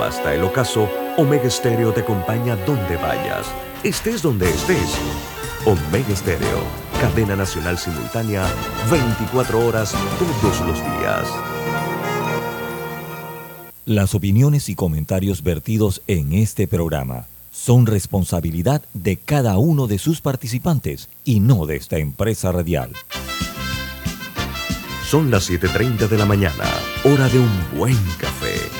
basta el ocaso, Omega Stereo te acompaña donde vayas, estés donde estés. Omega Stereo, cadena nacional simultánea, 24 horas todos los días. Las opiniones y comentarios vertidos en este programa son responsabilidad de cada uno de sus participantes y no de esta empresa radial. Son las 7.30 de la mañana, hora de un buen café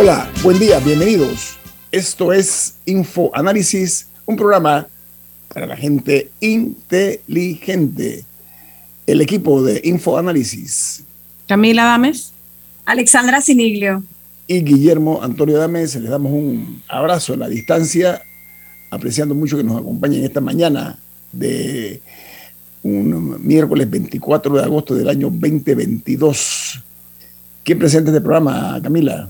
Hola, buen día, bienvenidos. Esto es Info Análisis, un programa para la gente inteligente. El equipo de Info Análisis. Camila Dames. Alexandra Siniglio. Y Guillermo Antonio Dames. Les damos un abrazo a la distancia, apreciando mucho que nos acompañen esta mañana de un miércoles 24 de agosto del año 2022. ¿Quién presenta este programa, Camila?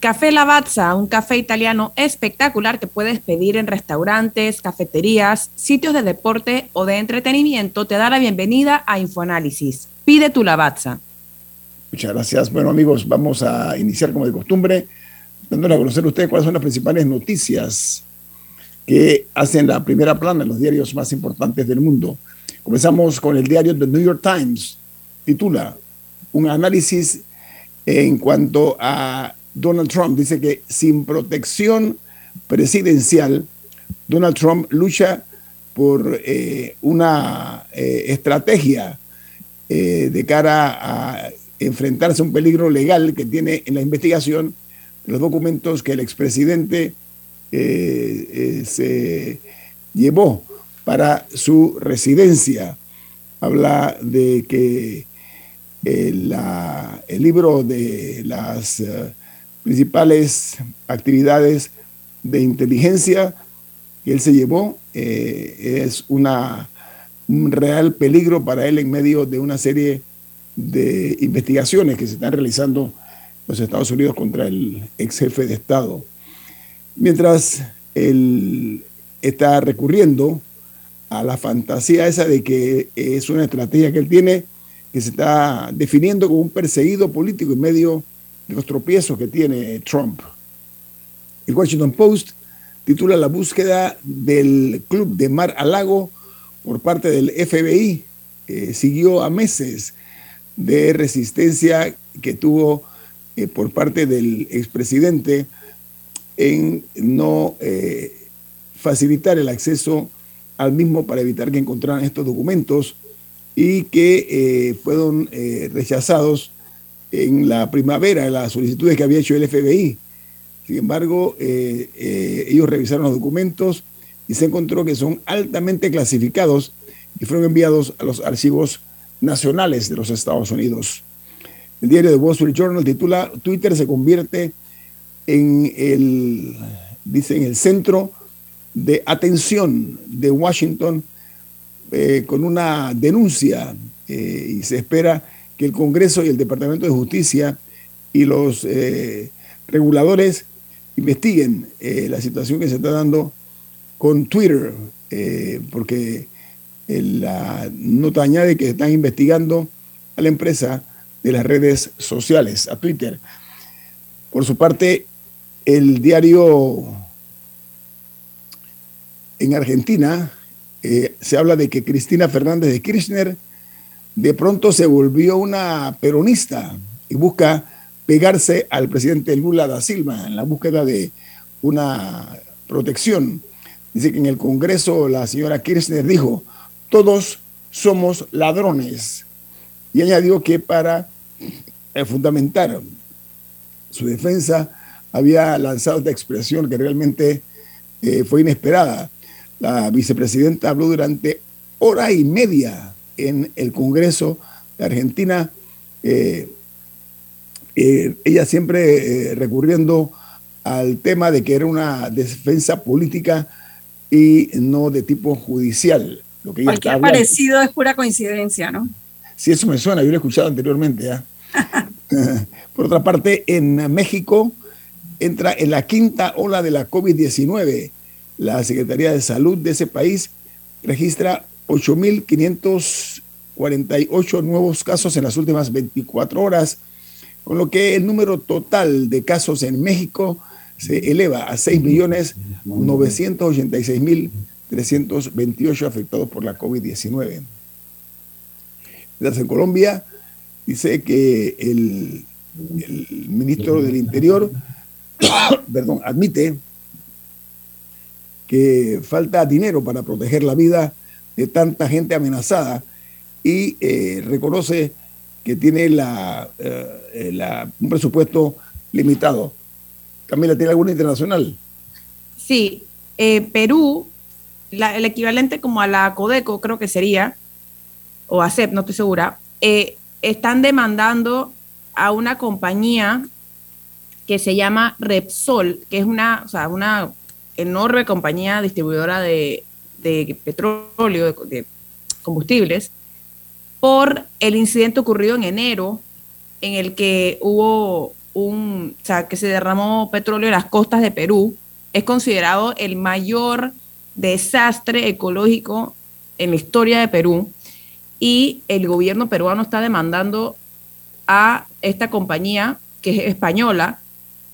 Café Lavazza, un café italiano espectacular que puedes pedir en restaurantes, cafeterías, sitios de deporte o de entretenimiento, te da la bienvenida a Infoanálisis. Pide tu Lavazza. Muchas gracias. Bueno, amigos, vamos a iniciar como de costumbre, dándole a conocer ustedes cuáles son las principales noticias que hacen la primera plana en los diarios más importantes del mundo. Comenzamos con el diario The New York Times. Titula Un análisis en cuanto a Donald Trump dice que sin protección presidencial, Donald Trump lucha por eh, una eh, estrategia eh, de cara a enfrentarse a un peligro legal que tiene en la investigación los documentos que el expresidente se llevó para su residencia. Habla de que el libro de las principales actividades de inteligencia que él se llevó. Eh, es una, un real peligro para él en medio de una serie de investigaciones que se están realizando los Estados Unidos contra el ex jefe de Estado. Mientras él está recurriendo a la fantasía esa de que es una estrategia que él tiene, que se está definiendo como un perseguido político en medio de los tropiezos que tiene Trump. El Washington Post titula La búsqueda del club de Mar a Lago por parte del FBI. siguió a meses de resistencia que tuvo eh, por parte del expresidente en no eh, facilitar el acceso al mismo para evitar que encontraran estos documentos y que eh, fueron rechazados en la primavera las solicitudes que había hecho el FBI. Sin embargo, eh, eh, ellos revisaron los documentos y se encontró que son altamente clasificados y fueron enviados a los archivos nacionales de los Estados Unidos. El diario de Wall Street Journal titula Twitter se convierte en el, dice, el centro de atención de Washington eh, con una denuncia y se espera que el Congreso y el Departamento de Justicia y los eh, reguladores investiguen eh, la situación que se está dando con Twitter, eh, porque la nota añade que están investigando a la empresa de las redes sociales, a Twitter. Por su parte, el diario en Argentina se habla de que Cristina Fernández de Kirchner de pronto se volvió una peronista y busca pegarse al presidente Lula da Silva en la búsqueda de una protección. Dice que en el Congreso la señora Kirchner dijo, todos somos ladrones. Y añadió que para eh, fundamentar su defensa había lanzado esta expresión que realmente eh, fue inesperada. La vicepresidenta habló durante hora y media en el Congreso de Argentina, eh, eh, ella siempre eh, recurriendo al tema de que era una defensa política y no de tipo judicial. Lo que Cualquier parecido es pura coincidencia, ¿no? Sí, eso me suena, yo lo he escuchado anteriormente. ¿ah? Por otra parte, en México entra en la quinta ola de la COVID-19. La Secretaría de Salud de ese país registra 8.548 nuevos casos en las últimas 24 horas, con lo que el número total de casos en México se eleva a 6.986.328 afectados por la COVID-19. Mientras en Colombia dice que el, ministro del Interior perdón, admite que falta dinero para proteger la vida de tanta gente amenazada y eh, reconoce que tiene la, eh, un presupuesto limitado. Camila, ¿tiene alguna internacional? Sí, eh, Perú, el equivalente como a la Codeco creo que sería, o ACEP, no estoy segura, están demandando a una compañía que se llama Repsol, que es una, o sea, una enorme compañía distribuidora de, petróleo, de, combustibles, por el incidente ocurrido en enero, en el que hubo un, o sea, que se derramó petróleo en las costas de Perú, es considerado el mayor desastre ecológico en la historia de Perú y el gobierno peruano está demandando a esta compañía, que es española,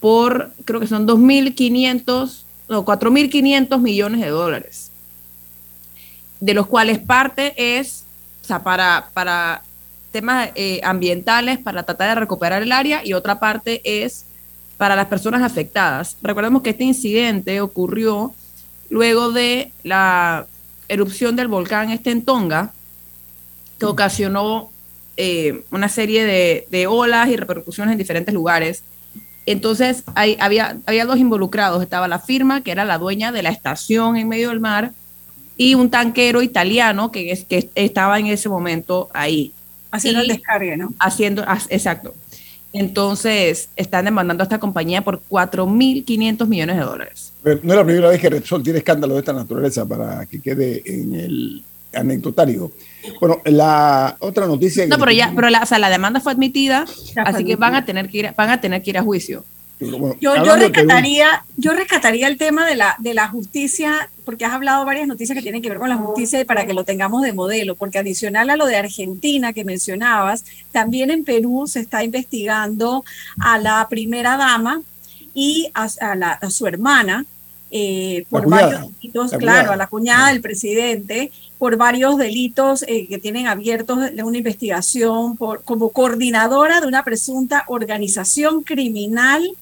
por, creo que son 2.500, no, 4.500 millones de dólares, de los cuales parte es, para, temas eh, ambientales, para tratar de recuperar el área, y otra parte es para las personas afectadas. Recordemos que este incidente ocurrió luego de la erupción del volcán este en Tonga, que ocasionó eh, una serie de, olas y repercusiones en diferentes lugares. Entonces había, había dos involucrados. Estaba la firma, que era la dueña de la estación en medio del mar, y un tanquero italiano que, es, que estaba en ese momento ahí. Haciendo el descargue, ¿no? Haciendo, exacto. Entonces, están demandando a esta compañía por 4.500 millones de dólares. no es la primera vez que Repsol tiene escándalo de esta naturaleza para que quede en el anecdotario. Bueno, la otra noticia. No, pero ya, pero la, o sea, la demanda fue admitida, así que van a tener que ir, van a tener que ir a juicio. Yo, yo rescataría, yo rescataría el tema de la, de la justicia, porque has hablado varias noticias que tienen que ver con la justicia y para que lo tengamos de modelo, porque adicional a lo de Argentina que mencionabas, también en Perú se está investigando a la primera dama y a, a su hermana, eh, por varios delitos, claro, a la cuñada del presidente, por varios delitos eh, que tienen abiertos de una investigación por, como coordinadora de una presunta organización criminal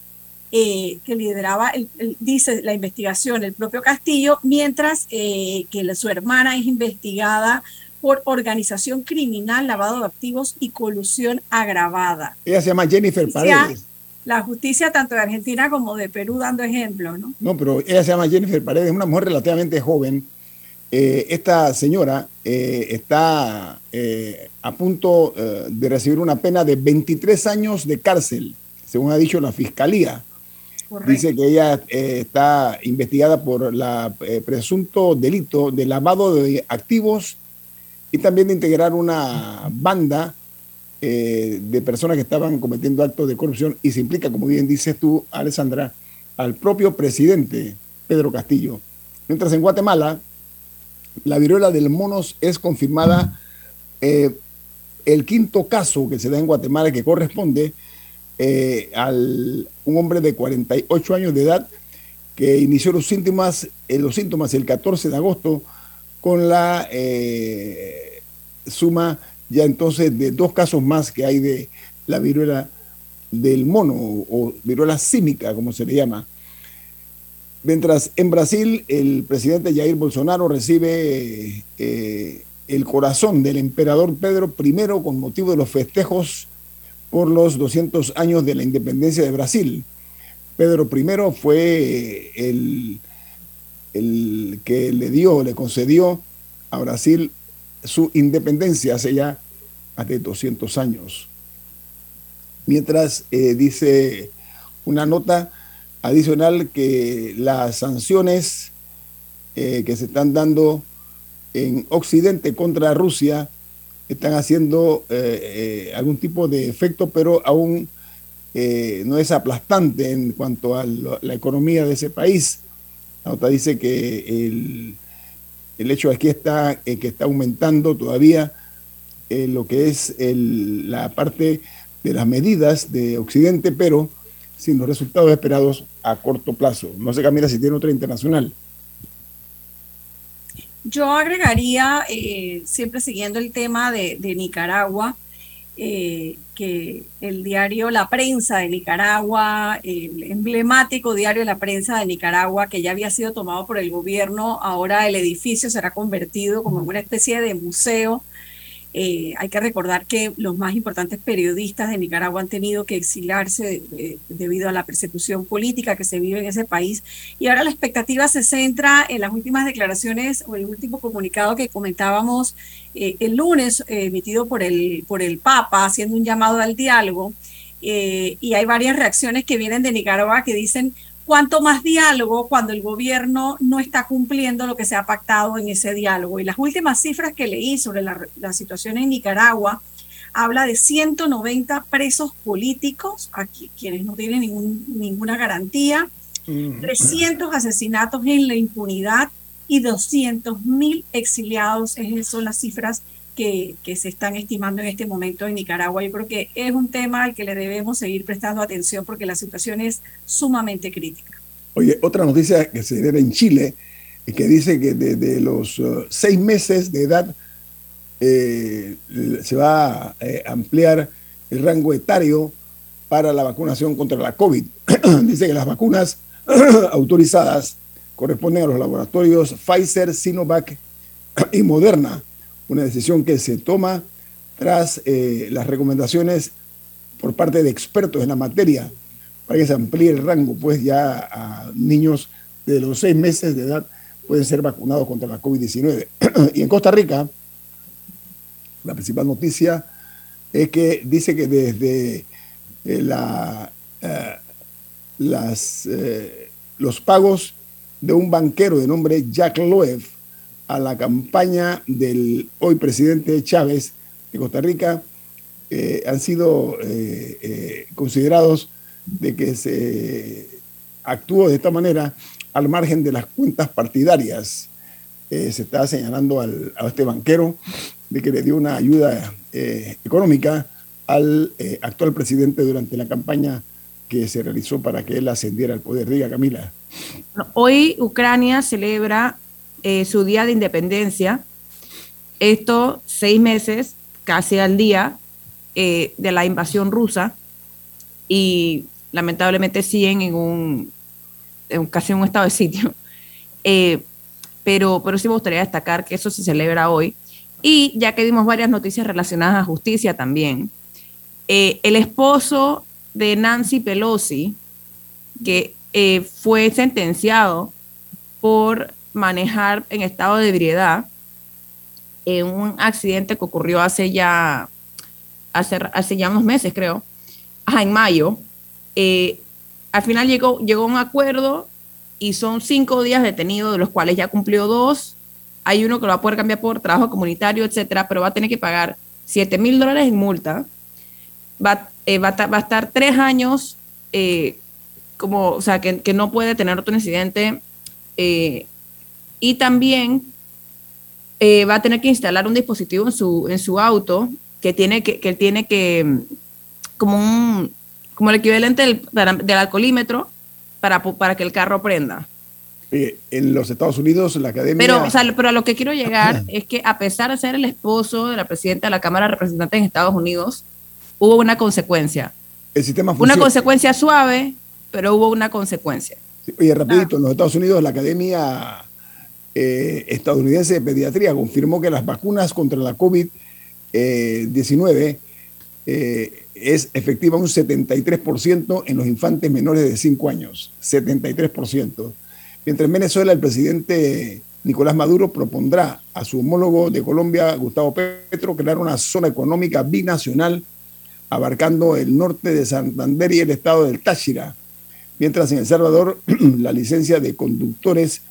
eh, que lideraba, dice la investigación, el propio Castillo, mientras que su hermana es investigada por organización criminal, lavado de activos y colusión agravada. Ella se llama Jennifer Paredes la justicia tanto de Argentina como de Perú dando ejemplo, ¿no? No, pero ella se llama Jennifer Paredes, una mujer relativamente joven. Eh, esta señora eh, está eh, a punto de recibir una pena de 23 años de cárcel, según ha dicho la fiscalía. Dice que ella está investigada por la presunto delito de lavado de activos y también de integrar una banda eh, de personas que estaban cometiendo actos de corrupción y se implica, como bien dices tú, Alessandra, al propio presidente Pedro Castillo. Mientras en Guatemala, la viruela del monos es confirmada eh, el quinto caso que se da en Guatemala que corresponde eh, a un hombre de 48 años de edad que inició los síntomas, los síntomas el 14 de agosto con la suma ya entonces de dos casos más que hay de la viruela del mono o, viruela símica, como se le llama. Mientras en Brasil el presidente Jair Bolsonaro recibe eh, el corazón del emperador Pedro I con motivo de los festejos por los 200 años de la independencia de Brasil. Pedro I fue el, el que le dio, le concedió a Brasil su independencia hace ya hace 200 años. Mientras dice una nota adicional que las sanciones que se están dando en Occidente contra Rusia están haciendo algún tipo de efecto, pero aún no es aplastante en cuanto a la economía de ese país. La nota dice que el, el hecho aquí está eh, que está aumentando todavía eh, lo que es la parte de las medidas de Occidente, pero sin los resultados esperados a corto plazo. No sé, Camila, si tiene otra internacional. Yo agregaría, eh, siempre siguiendo el tema de, Nicaragua, eh, que el diario La Prensa de Nicaragua, el emblemático diario La Prensa de Nicaragua, que ya había sido tomado por el gobierno, ahora el edificio será convertido como una especie de museo eh, hay que recordar que los más importantes periodistas de Nicaragua han tenido que exiliarse debido a la persecución política que se vive en ese país. Y ahora la expectativa se centra en las últimas declaraciones o el último comunicado que comentábamos eh, el lunes, eh, emitido por el, por el Papa, haciendo un llamado al diálogo. y hay varias reacciones que vienen de Nicaragua que dicen cuánto más diálogo cuando el gobierno no está cumpliendo lo que se ha pactado en ese diálogo. Y las últimas cifras que leí sobre la, situación en Nicaragua habla de 190 presos políticos, aquí, quienes no tienen ninguna garantía, 300 asesinatos en la impunidad y 200 mil exiliados. Esas son las cifras que, se están estimando en este momento en Nicaragua. Yo creo que es un tema al que le debemos seguir prestando atención porque la situación es sumamente crítica. Oye, otra noticia que se debe en Chile, que dice que desde los uh, seis meses de edad eh, se va a eh, ampliar el rango etario para la vacunación contra la COVID. dice que las vacunas autorizadas corresponden a los laboratorios Pfizer, Sinovac y Moderna una decisión que se toma tras eh, las recomendaciones por parte de expertos en la materia para que se amplíe el rango, pues ya a niños de los seis meses de edad pueden ser vacunados contra la COVID-19. y en Costa Rica, la principal noticia es que dice que desde eh, eh, las, los pagos de un banquero de nombre Jack Loeb a la campaña del hoy presidente Chávez de Costa Rica eh, han sido eh, eh, considerados de que se actuó de esta manera al margen de las cuentas partidarias. se está señalando al, a este banquero de que le dio una ayuda económica al actual presidente durante la campaña que se realizó para que él ascendiera al poder. Diga, Camila. Hoy Ucrania celebra eh, su día de independencia. Esto seis meses, casi al día, eh, de la invasión rusa y lamentablemente siguen en un, casi un estado de sitio. Eh, pero, pero sí me gustaría destacar que eso se celebra hoy. Y ya que dimos varias noticias relacionadas a justicia también, el esposo de Nancy Pelosi, que fue sentenciado por manejar en estado de ebriedad en un accidente que ocurrió hace ya, hace, hace ya unos meses, creo, en mayo. Eh, al final llegó, llegó un acuerdo y son cinco días detenidos, de los cuales ya cumplió dos. Hay uno que lo va a poder cambiar por trabajo comunitario, etcétera, pero va a tener que pagar 7 mil dólares en multa. Va, eh, va, a estar tres años, eh, como, o sea, que, que, no puede tener otro incidente y también eh, va a tener que instalar un dispositivo en su, en su auto que tiene que, que tiene que, como un, como el equivalente del, del alcoholímetro para, para que el carro prenda. en los Estados Unidos, la academia. Pero, o sea, pero a lo que quiero llegar es que, a pesar de ser el esposo de la presidenta de la Cámara de Representantes en Estados Unidos, hubo una consecuencia. El sistema Una consecuencia suave, pero hubo una consecuencia. oye, rapidito, en los Estados Unidos, la academia eh, estadounidense de pediatría confirmó que las vacunas contra la COVID-19 eh, es efectiva un 73% en los infantes menores de 5 años, 73%. Mientras en Venezuela el presidente Nicolás Maduro propondrá a su homólogo de Colombia, Gustavo Petro, crear una zona económica binacional abarcando el norte de Santander y el estado del Táchira, mientras en El Salvador la licencia de conductores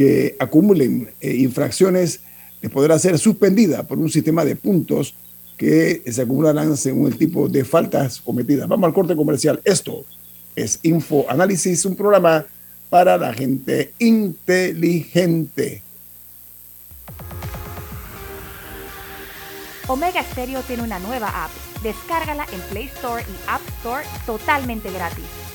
que acumulen eh, infracciones les podrá ser suspendida por un sistema de puntos que se acumularán según el tipo de faltas cometidas. Vamos al corte comercial. Esto es Info Análisis, un programa para la gente inteligente. Omega Stereo tiene una nueva app. Descárgala en Play Store y App Store totalmente gratis.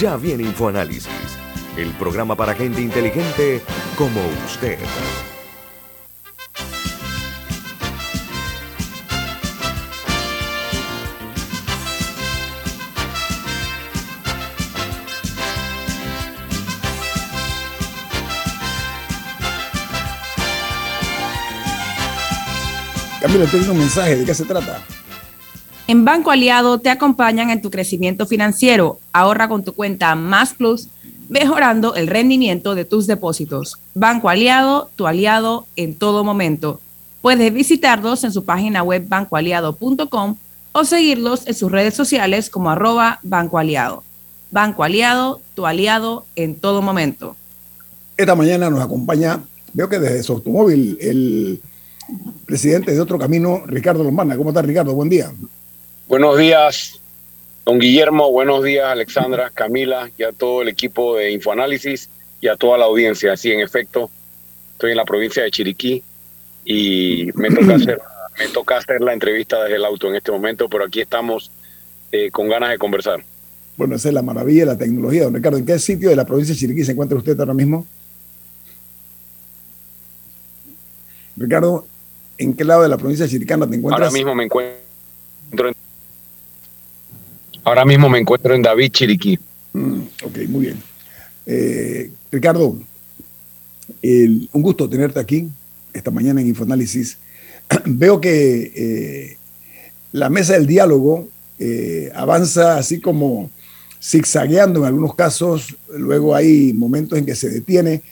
Ya viene InfoAnálisis, el programa para gente inteligente como usted. Camilo, tengo un mensaje. ¿De qué se trata? En Banco Aliado te acompañan en tu crecimiento financiero. Ahorra con tu cuenta Más Plus, mejorando el rendimiento de tus depósitos. Banco Aliado, tu aliado en todo momento. Puedes visitarlos en su página web bancoaliado.com o seguirlos en sus redes sociales como arroba Banco Aliado. Banco Aliado, tu aliado en todo momento. Esta mañana nos acompaña, veo que desde su automóvil, el presidente de Otro Camino, Ricardo Lombana. ¿Cómo está, Ricardo? Buen día. Buenos días, don Guillermo. Buenos días, Alexandra, Camila y a todo el equipo de Infoanálisis y a toda la audiencia. Sí, en efecto, estoy en la provincia de Chiriquí y me toca hacer, me toca hacer la entrevista desde el auto en este momento, pero aquí estamos eh, con ganas de conversar. Bueno, esa es la maravilla de la tecnología. Don Ricardo, ¿en qué sitio de la provincia de Chiriquí se encuentra usted ahora mismo? Ricardo, ¿en qué lado de la provincia de Chiricana te encuentras? Ahora mismo me encuentro en, ahora mismo me encuentro en David Chiriquí. Mm, ok, muy bien. Eh, Ricardo, un gusto tenerte aquí esta mañana en Infoanálisis. Veo que eh, la mesa del diálogo eh, avanza así como zigzagueando en algunos casos, luego hay momentos en que se detiene.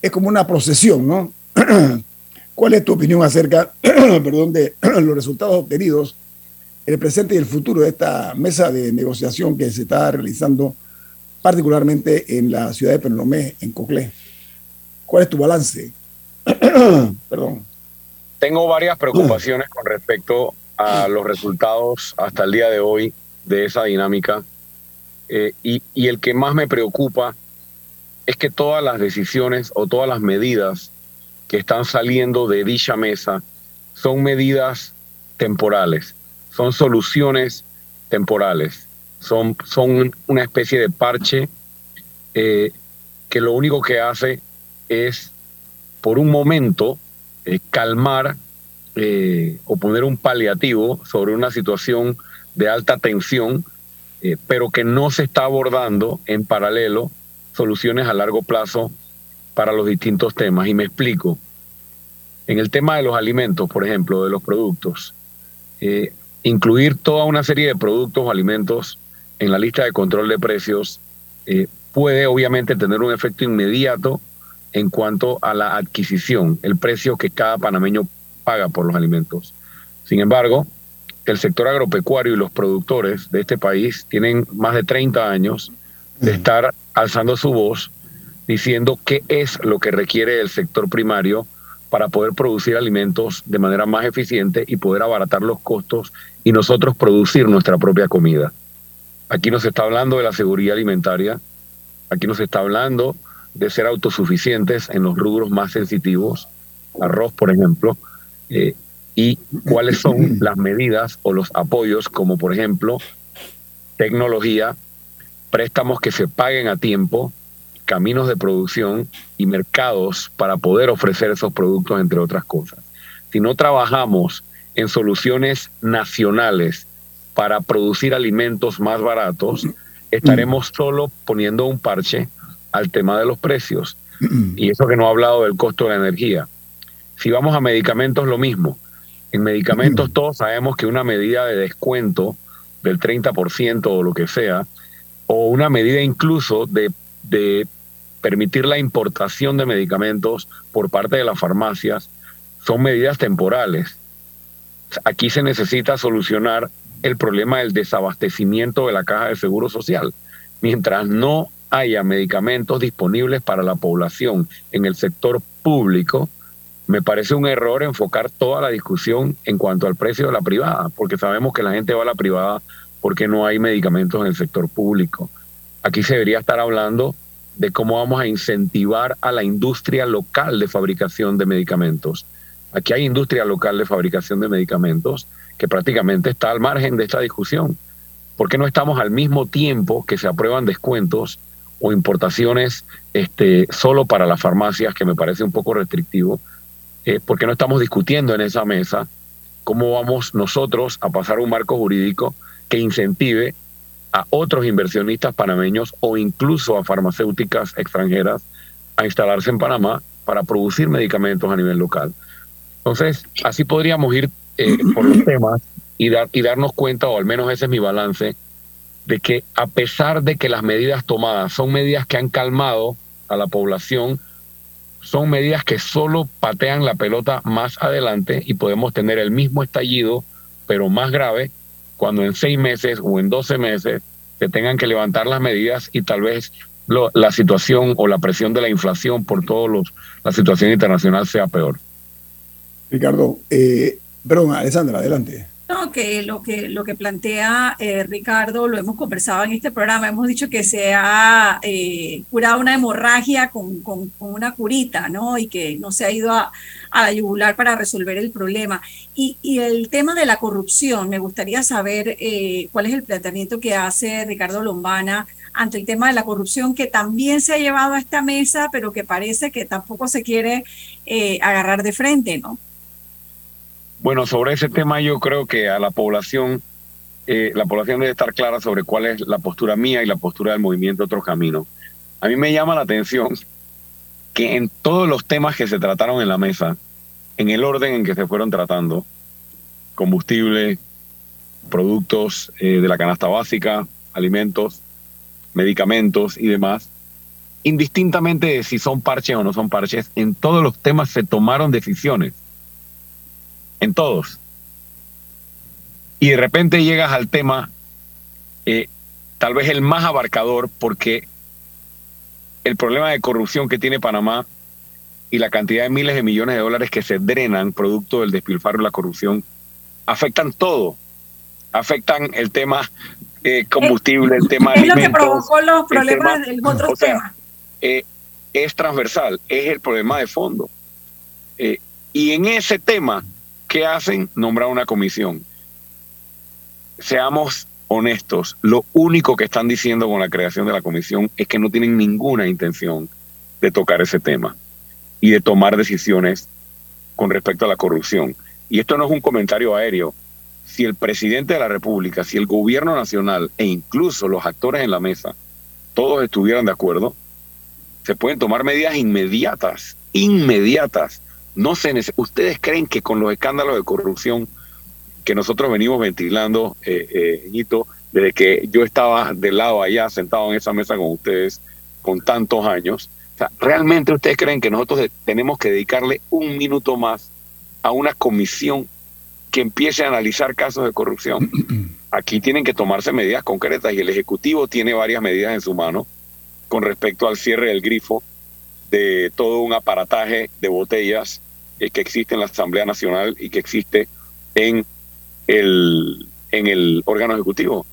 Es como una procesión, ¿no? ¿Cuál es tu opinión acerca perdón, de los resultados obtenidos en el presente y el futuro de esta mesa de negociación que se está realizando particularmente en la ciudad de Pernomé, en Coclé? ¿Cuál es tu balance? perdón. Tengo varias preocupaciones con respecto a los resultados hasta el día de hoy de esa dinámica. Eh, y, y el que más me preocupa es que todas las decisiones o todas las medidas que están saliendo de dicha mesa son medidas temporales, son soluciones temporales, son, son una especie de parche eh, que lo único que hace es, por un momento, eh, calmar eh, o poner un paliativo sobre una situación de alta tensión, pero que no se está abordando en paralelo soluciones a largo plazo para los distintos temas. Y me explico. En el tema de los alimentos, por ejemplo, de los productos, incluir toda una serie de productos o alimentos en la lista de control de precios eh, puede obviamente tener un efecto inmediato en cuanto a la adquisición, el precio que cada panameño paga por los alimentos. Sin embargo, el sector agropecuario y los productores de este país tienen más de 30 años de estar alzando su voz diciendo qué es lo que requiere el sector primario para poder producir alimentos de manera más eficiente y poder abaratar los costos y nosotros producir nuestra propia comida. Aquí nos está hablando de la seguridad alimentaria Aquí nos está hablando de ser autosuficientes en los rubros más sensitivos, arroz, por ejemplo, eh, y cuáles son las medidas o los apoyos, como por ejemplo tecnología, préstamos que se paguen a tiempo, caminos de producción y mercados para poder ofrecer esos productos, entre otras cosas. Si no trabajamos en soluciones nacionales para producir alimentos más baratos, estaremos solo poniendo un parche al tema de los precios. Y eso que no ha hablado del costo de la energía. Si vamos a medicamentos, lo mismo. En medicamentos todos sabemos que una medida de descuento del 30% o lo que sea, o una medida incluso de, de permitir la importación de medicamentos por parte de las farmacias, son medidas temporales. Aquí se necesita solucionar el problema del desabastecimiento de la caja de seguro social. Mientras no haya medicamentos disponibles para la población en el sector público, me parece un error enfocar toda la discusión en cuanto al precio de la privada, porque sabemos que la gente va a la privada porque no hay medicamentos en el sector público. Aquí se debería estar hablando de cómo vamos a incentivar a la industria local de fabricación de medicamentos. Aquí hay industria local de fabricación de medicamentos que prácticamente está al margen de esta discusión. ¿Por qué no estamos al mismo tiempo que se aprueban descuentos o importaciones este, solo para las farmacias, que me parece un poco restrictivo? Eh, ¿Por qué no estamos discutiendo en esa mesa cómo vamos nosotros a pasar un marco jurídico que incentive a otros inversionistas panameños o incluso a farmacéuticas extranjeras a instalarse en Panamá para producir medicamentos a nivel local. Entonces, así podríamos ir eh, por los temas y, dar, y darnos cuenta, o al menos ese es mi balance, de que a pesar de que las medidas tomadas son medidas que han calmado a la población, son medidas que solo patean la pelota más adelante y podemos tener el mismo estallido, pero más grave, cuando en seis meses o en doce meses se tengan que levantar las medidas y tal vez la situación o la presión de la inflación por todos los la situación internacional sea peor. Ricardo, eh, perdón, Alessandra, adelante. Que lo que, lo que plantea eh, Ricardo lo hemos conversado en este programa. Hemos dicho que se ha eh, curado una hemorragia con, con, una curita, ¿no? Y que no se ha ido a, a la para resolver el problema. Y, y, el tema de la corrupción, me gustaría saber eh, cuál es el planteamiento que hace Ricardo Lombana ante el tema de la corrupción, que también se ha llevado a esta mesa, pero que parece que tampoco se quiere agarrar de frente, ¿no? Bueno, sobre ese tema yo creo que a la población, eh, la población debe estar clara sobre cuál es la postura mía y la postura del movimiento Otro Camino. A mí me llama la atención que en todos los temas que se trataron en la mesa, en el orden en que se fueron tratando, combustible, productos eh, de la canasta básica, alimentos, medicamentos y demás, indistintamente de si son parches o no son parches, en todos los temas se tomaron decisiones en todos. Y de repente llegas al tema, eh, tal vez el más abarcador, porque el problema de corrupción que tiene Panamá y la cantidad de miles de millones de dólares que se drenan producto del despilfarro y la corrupción afectan todo. Afectan el tema eh, combustible, el tema Es lo que provocó los problemas del otro tema. Eh, es transversal, es el problema de fondo. y en ese tema ¿Qué hacen? Nombrar una comisión. Seamos honestos, lo único que están diciendo con la creación de la comisión es que no tienen ninguna intención de tocar ese tema y de tomar decisiones con respecto a la corrupción. Y esto no es un comentario aéreo. Si el presidente de la República, si el gobierno nacional e incluso los actores en la mesa, todos estuvieran de acuerdo, se pueden tomar medidas inmediatas, inmediatas, no se ¿Ustedes creen que con los escándalos de corrupción que nosotros venimos ventilando, eh, eh desde que yo estaba del lado allá, sentado en esa mesa con ustedes, con tantos años, ¿realmente ustedes creen que nosotros tenemos que dedicarle un minuto más a una comisión que empiece a analizar casos de corrupción? Aquí tienen que tomarse medidas concretas y el Ejecutivo tiene varias medidas en su mano con respecto al cierre del grifo de todo un aparataje de botellas eh, que existe en la Asamblea Nacional y que existe en el, en el órgano ejecutivo.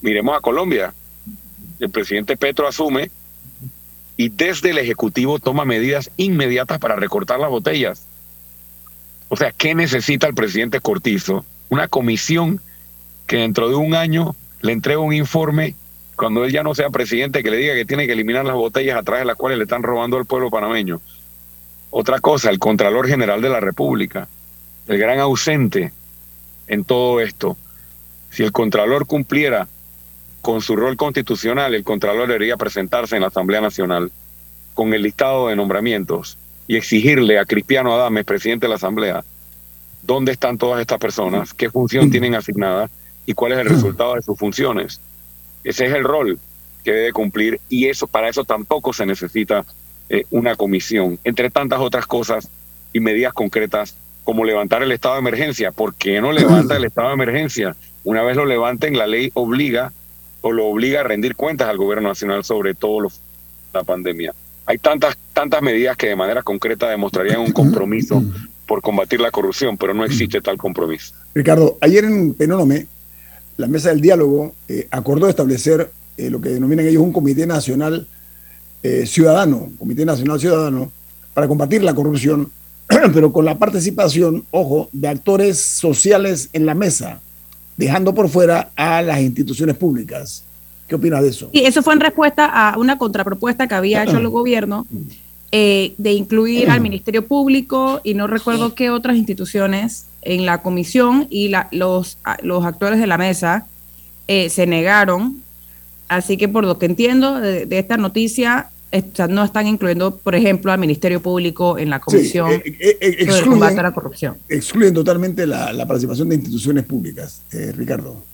Miremos a Colombia. El presidente Petro asume y desde el Ejecutivo toma medidas inmediatas para recortar las botellas. O sea, ¿qué necesita el presidente Cortizo? Una comisión que dentro de un año le entregue un informe cuando él ya no sea presidente que le diga que tiene que eliminar las botellas a través de las cuales le están robando al pueblo panameño. Otra cosa, el Contralor General de la República, el gran ausente en todo esto. Si el Contralor cumpliera con su rol constitucional, el Contralor debería presentarse en la Asamblea Nacional con el listado de nombramientos y exigirle a Cristiano Adames, presidente de la Asamblea, dónde están todas estas personas, qué función tienen asignada y cuál es el resultado de sus funciones. Ese es el rol que debe cumplir y eso para eso tampoco se necesita eh, una comisión, entre tantas otras cosas y medidas concretas como levantar el estado de emergencia. ¿Por qué no levanta el estado de emergencia? Una vez lo levanten, la ley obliga o lo obliga a rendir cuentas al gobierno nacional sobre todo la pandemia. Hay tantas, tantas medidas que de manera concreta demostrarían un compromiso por combatir la corrupción, pero no existe tal compromiso. Ricardo, ayer en Penónome, la mesa del diálogo eh, acordó establecer eh, lo que denominan ellos un comité nacional eh, ciudadano, comité nacional ciudadano, para combatir la corrupción, pero con la participación, ojo, de actores sociales en la mesa, dejando por fuera a las instituciones públicas. ¿Qué opinas de eso? Sí, eso fue en respuesta a una contrapropuesta que había hecho el gobierno eh, de incluir al Ministerio Público y no recuerdo qué otras instituciones en la comisión y la, los, los actores de la mesa eh, se negaron. Así que por lo que entiendo de, esta noticia, no están incluyendo, por ejemplo, al Ministerio Público en la comisión eh, de combate a la corrupción. Excluyen totalmente la, la participación de instituciones públicas, Ricardo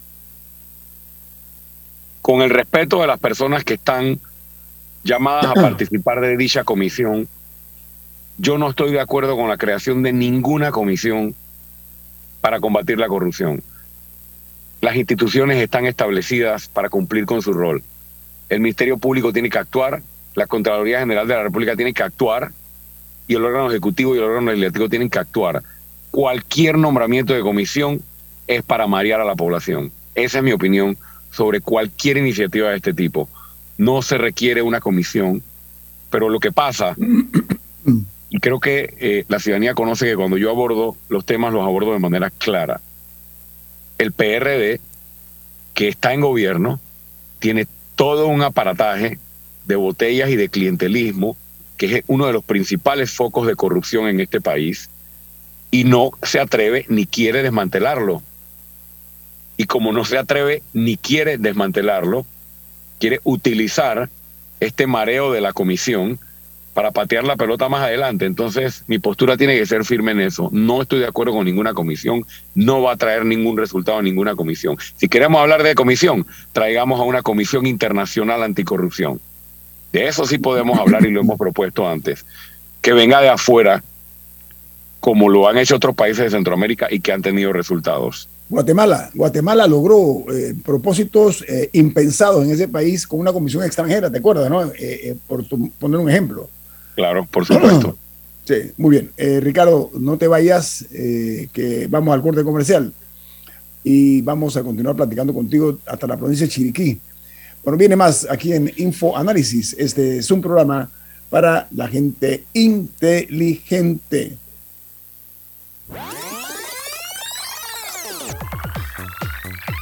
con el respeto de las personas que están llamadas a participar de dicha comisión, yo no estoy de acuerdo con la creación de ninguna comisión para combatir la corrupción. Las instituciones están establecidas para cumplir con su rol. El Ministerio Público tiene que actuar, la Contraloría General de la República tiene que actuar y el órgano ejecutivo y el órgano legislativo tienen que actuar. Cualquier nombramiento de comisión es para marear a la población. Esa es mi opinión sobre cualquier iniciativa de este tipo. No se requiere una comisión, pero lo que pasa, y creo que eh, la ciudadanía conoce que cuando yo abordo los temas los abordo de manera clara. El PRD, que está en gobierno, tiene todo un aparataje de botellas y de clientelismo, que es uno de los principales focos de corrupción en este país, y no se atreve ni quiere desmantelarlo y como no se atreve ni quiere desmantelarlo, quiere utilizar este mareo de la comisión para patear la pelota más adelante. Entonces, mi postura tiene que ser firme en eso. No estoy de acuerdo con ninguna comisión, no va a traer ningún resultado ninguna comisión. Si queremos hablar de comisión, traigamos a una comisión internacional anticorrupción. De eso sí podemos hablar y lo hemos propuesto antes. Que venga de afuera, como lo han hecho otros países de Centroamérica y que han tenido resultados. Guatemala, Guatemala logró eh, propósitos eh, impensados en ese país con una comisión extranjera, ¿te acuerdas? No? Eh, por poner un ejemplo. Claro, por supuesto. sí, muy bien. Ricardo, no te vayas, que vamos al corte comercial y vamos a continuar platicando contigo hasta la provincia de Chiriquí. Bueno, viene más aquí en Info Análisis. Este es un programa para la gente inteligente.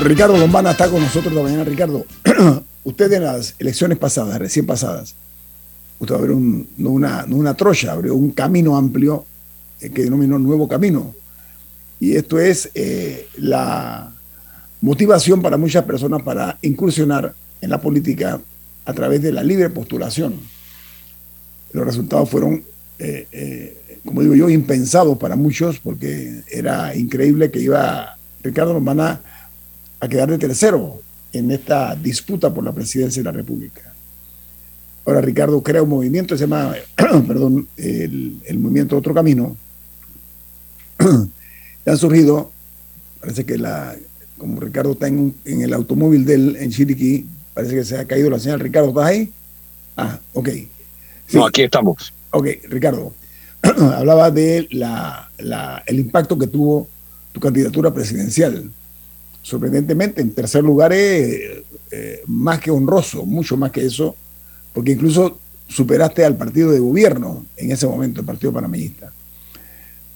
Ricardo Lombana está con nosotros esta mañana. Ricardo, usted en las elecciones pasadas, recién pasadas, usted abrió no, una, no una trocha, abrió un camino amplio eh, que denominó Nuevo Camino. Y esto es eh, la motivación para muchas personas para incursionar en la política a través de la libre postulación. Los resultados fueron, eh, como digo yo, impensados para muchos porque era increíble que iba Ricardo Lombana a quedar de tercero en esta disputa por la presidencia de la República. Ahora Ricardo crea un movimiento, se llama, perdón, el, el movimiento Otro Camino. han surgido, parece que la, como Ricardo está en, el automóvil de él en Chiriquí, parece que se ha caído la señal. Ricardo, ¿estás ahí? Ah, ok. No, aquí estamos. Ok, Ricardo, hablaba de la, el impacto que tuvo tu candidatura presidencial. Sorprendentemente, en tercer lugar es eh, más que honroso, mucho más que eso, porque incluso superaste al partido de gobierno en ese momento, el Partido Panameñista.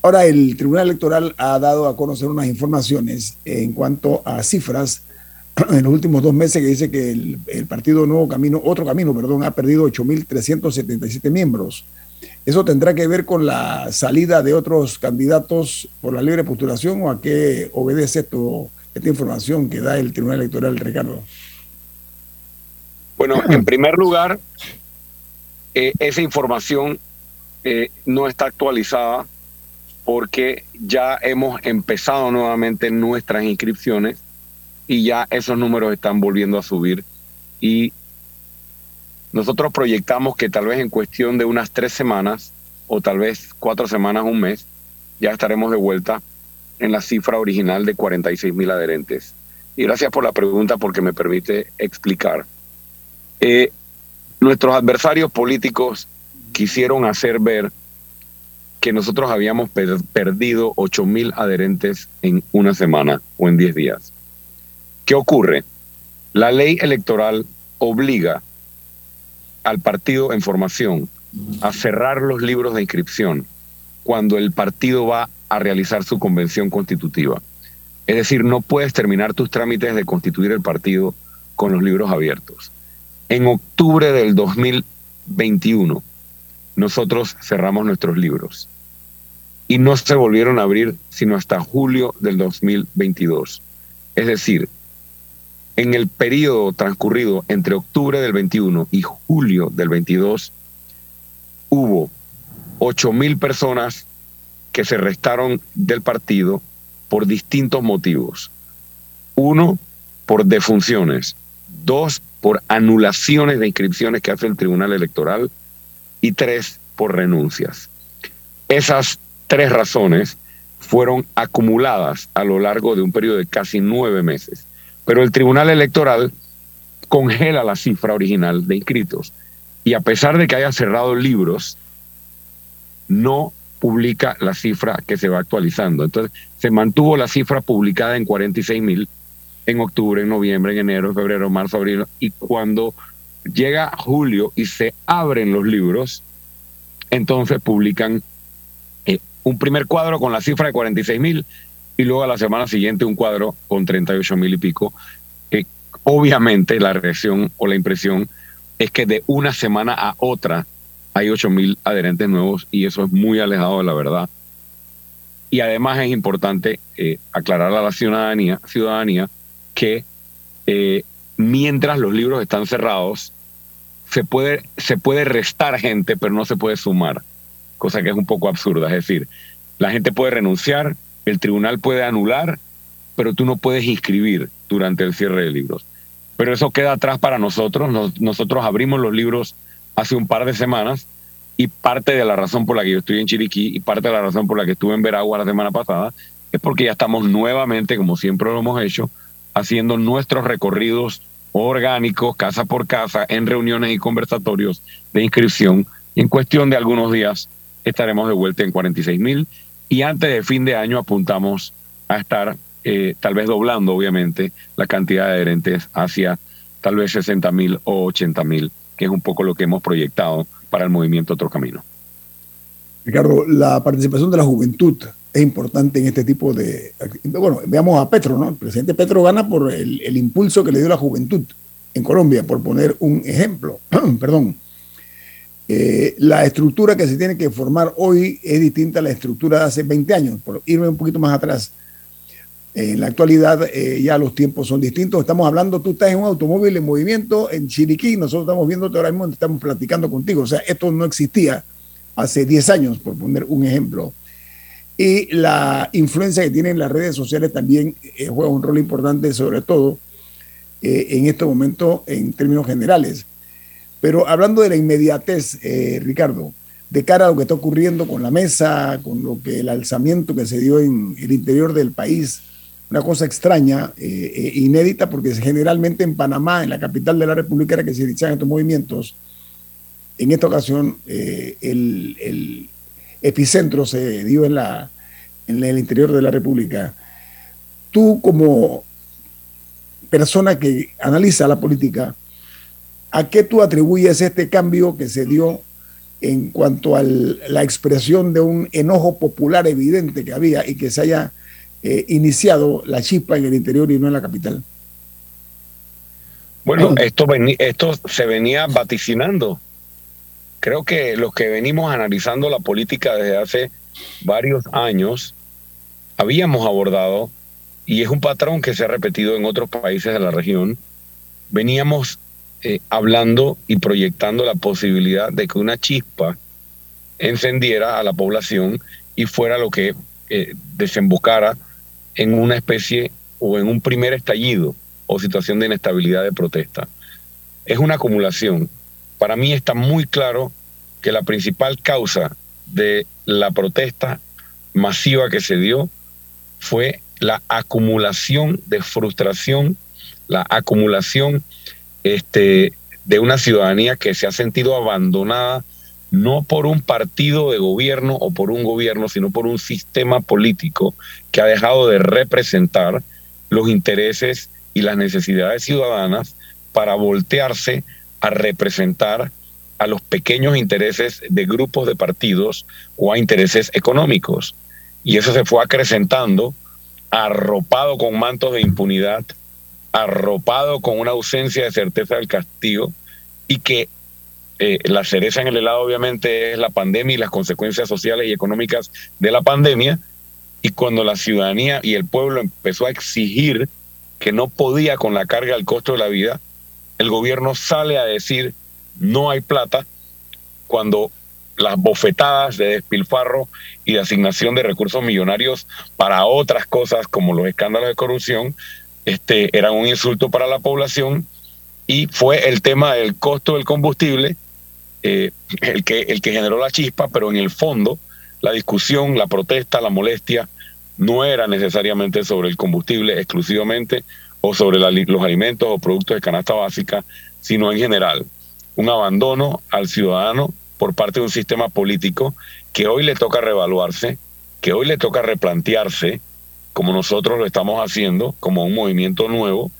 Ahora, el Tribunal Electoral ha dado a conocer unas informaciones en cuanto a cifras en los últimos dos meses que dice que el, Partido Nuevo Camino, otro camino, perdón, ha perdido 8.377 miembros. ¿Eso tendrá que ver con la salida de otros candidatos por la libre postulación o a qué obedece esto, esta información que da el Tribunal Electoral, Ricardo? Bueno, en primer lugar, eh, esa información eh, no está actualizada porque ya hemos empezado nuevamente nuestras inscripciones y ya esos números están volviendo a subir y nosotros proyectamos que tal vez en cuestión de unas tres semanas o tal vez cuatro semanas, un mes, ya estaremos de vuelta en la cifra original de 46 mil adherentes. Y gracias por la pregunta porque me permite explicar. Eh, nuestros adversarios políticos quisieron hacer ver que nosotros habíamos perdido 8 mil adherentes en una semana o en 10 días. ¿Qué ocurre? La ley electoral obliga al partido en formación a cerrar los libros de inscripción cuando el partido va a realizar su convención constitutiva. Es decir, no puedes terminar tus trámites de constituir el partido con los libros abiertos. En octubre del 2021, nosotros cerramos nuestros libros y no se volvieron a abrir sino hasta julio del 2022. Es decir, en el periodo transcurrido entre octubre del 21 y julio del 22, hubo 8 mil personas que se restaron del partido por distintos motivos. Uno, por defunciones. Dos, por anulaciones de inscripciones que hace el Tribunal Electoral. Y tres, por renuncias. Esas tres razones fueron acumuladas a lo largo de un periodo de casi nueve meses. Pero el Tribunal Electoral congela la cifra original de inscritos y a pesar de que haya cerrado libros, no publica la cifra que se va actualizando. Entonces, se mantuvo la cifra publicada en 46 mil en octubre, en noviembre, en enero, en febrero, marzo, abril, y cuando llega julio y se abren los libros, entonces publican un primer cuadro con la cifra de 46 mil y luego a la semana siguiente un cuadro con 38 mil y pico. obviamente la reacción o la impresión es que de una semana a otra hay 8 mil adherentes nuevos y eso es muy alejado de la verdad. Y además es importante eh, aclarar a la ciudadanía, ciudadanía que eh, mientras los libros están cerrados, se puede, se puede restar gente, pero no se puede sumar cosa que es un poco absurda. Es decir, la gente puede renunciar, el tribunal puede anular pero tú no puedes inscribir durante el cierre de libros. Pero eso queda atrás para nosotros. nosotros abrimos los libros hace un par de semanas y parte de la razón por la que yo estoy en Chiriquí y parte de la razón por la que estuve en Veragua la semana pasada es porque ya estamos nuevamente, como siempre lo hemos hecho, haciendo nuestros recorridos orgánicos, casa por casa, en reuniones y conversatorios de inscripción. En cuestión de algunos días estaremos de vuelta en 46 mil y antes de fin de año apuntamos a estar eh, tal vez doblando, obviamente, la cantidad de adherentes hacia tal vez 60 mil o 80 mil, que es un poco lo que hemos proyectado para el movimiento Otro Camino. Ricardo, la participación de la juventud es importante en este tipo de... Bueno, veamos a Petro, ¿no? El presidente Petro gana por el, impulso que le dio la juventud en Colombia, por poner un ejemplo. Perdón. Eh, la estructura que se tiene que formar hoy es distinta a la estructura de hace 20 años, por irme un poquito más atrás. En la actualidad eh, ya los tiempos son distintos. Estamos hablando, tú estás en un automóvil en movimiento en Chiriquí, nosotros estamos viendo ahora mismo, estamos platicando contigo. O sea, esto no existía hace 10 años, por poner un ejemplo. Y la influencia que tienen las redes sociales también eh, juega un rol importante, sobre todo eh, en este momento en términos generales. Pero hablando de la inmediatez, Ricardo, de cara a lo que está ocurriendo con la mesa, con lo que el alzamiento que se dio en el interior del país, una cosa extraña, eh, eh, inédita, porque generalmente en Panamá, en la capital de la República, era que se iniciaban estos movimientos. En esta ocasión, eh, el, epicentro se dio en, la, en el interior de la República. Tú, como persona que analiza la política, ¿a qué tú atribuyes este cambio que se dio en cuanto a la expresión de un enojo popular evidente que había y que se haya eh, iniciado la chispa en el interior y no en la capital. Bueno, esto, esto se venía vaticinando. Creo que los que venimos analizando la política desde hace varios años, habíamos abordado, y es un patrón que se ha repetido en otros países de la región, veníamos eh, hablando y proyectando la posibilidad de que una chispa encendiera a la población y fuera lo que eh, desembocara en una especie o en un primer estallido o situación de inestabilidad de protesta. Es una acumulación. Para mí está muy claro que la principal causa de la protesta masiva que se dio fue la acumulación de frustración, la acumulación este, de una ciudadanía que se ha sentido abandonada no por un partido de gobierno o por un gobierno, sino por un sistema político que ha dejado de representar los intereses y las necesidades ciudadanas para voltearse a representar a los pequeños intereses de grupos de partidos o a intereses económicos. Y eso se fue acrecentando, arropado con mantos de impunidad, arropado con una ausencia de certeza del castigo, y que eh, la cereza en el helado obviamente es la pandemia y las consecuencias sociales y económicas de la pandemia. Y cuando la ciudadanía y el pueblo empezó a exigir que no podía con la carga del costo de la vida, el gobierno sale a decir no hay plata cuando las bofetadas de despilfarro y de asignación de recursos millonarios para otras cosas como los escándalos de corrupción este, eran un insulto para la población y fue el tema del costo del combustible eh, el, que, el que generó la chispa, pero en el fondo la discusión, la protesta, la molestia no era necesariamente sobre el combustible exclusivamente o sobre los alimentos o productos de canasta básica, sino en general un abandono al ciudadano por parte de un sistema político que hoy le toca reevaluarse, que hoy le toca replantearse, como nosotros lo estamos haciendo, como un movimiento nuevo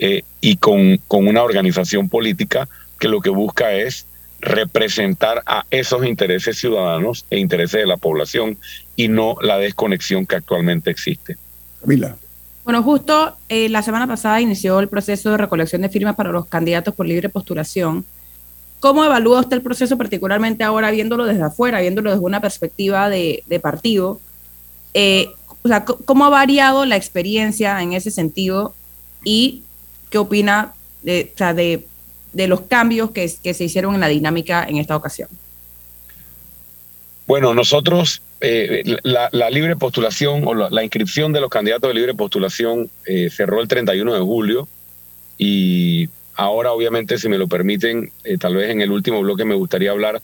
eh, y con, con una organización política que lo que busca es representar a esos intereses ciudadanos e intereses de la población y no la desconexión que actualmente existe. Camila. Bueno, justo eh, la semana pasada inició el proceso de recolección de firmas para los candidatos por libre postulación. ¿Cómo evalúa usted el proceso, particularmente ahora viéndolo desde afuera, viéndolo desde una perspectiva de, partido? Eh, o sea, ¿cómo ha variado la experiencia en ese sentido y qué opina de, o sea, de de los cambios que, se hicieron en la dinámica en esta ocasión? Bueno, nosotros, eh, la, libre postulación o la, inscripción de los candidatos de libre postulación eh, cerró el 31 de julio y ahora obviamente, si me lo permiten, eh, tal vez en el último bloque me gustaría hablar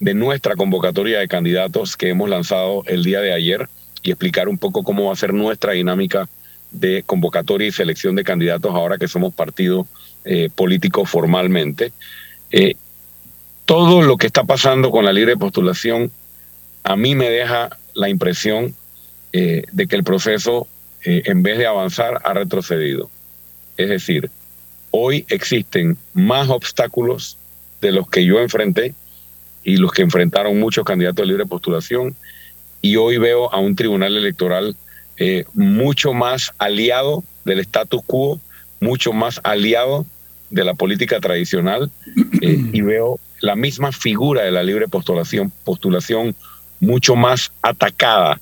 de nuestra convocatoria de candidatos que hemos lanzado el día de ayer y explicar un poco cómo va a ser nuestra dinámica de convocatoria y selección de candidatos ahora que somos partido político formalmente. todo lo que está pasando con la libre postulación a mí me deja la impresión eh, de que el proceso, eh, en vez de avanzar, ha retrocedido. Es decir, hoy existen más obstáculos de los que yo enfrenté y los que enfrentaron muchos candidatos de libre postulación. Y hoy veo a un tribunal electoral eh, mucho más aliado del status quo, mucho más aliado de la política tradicional y veo la misma figura de la libre postulación, postulación mucho más atacada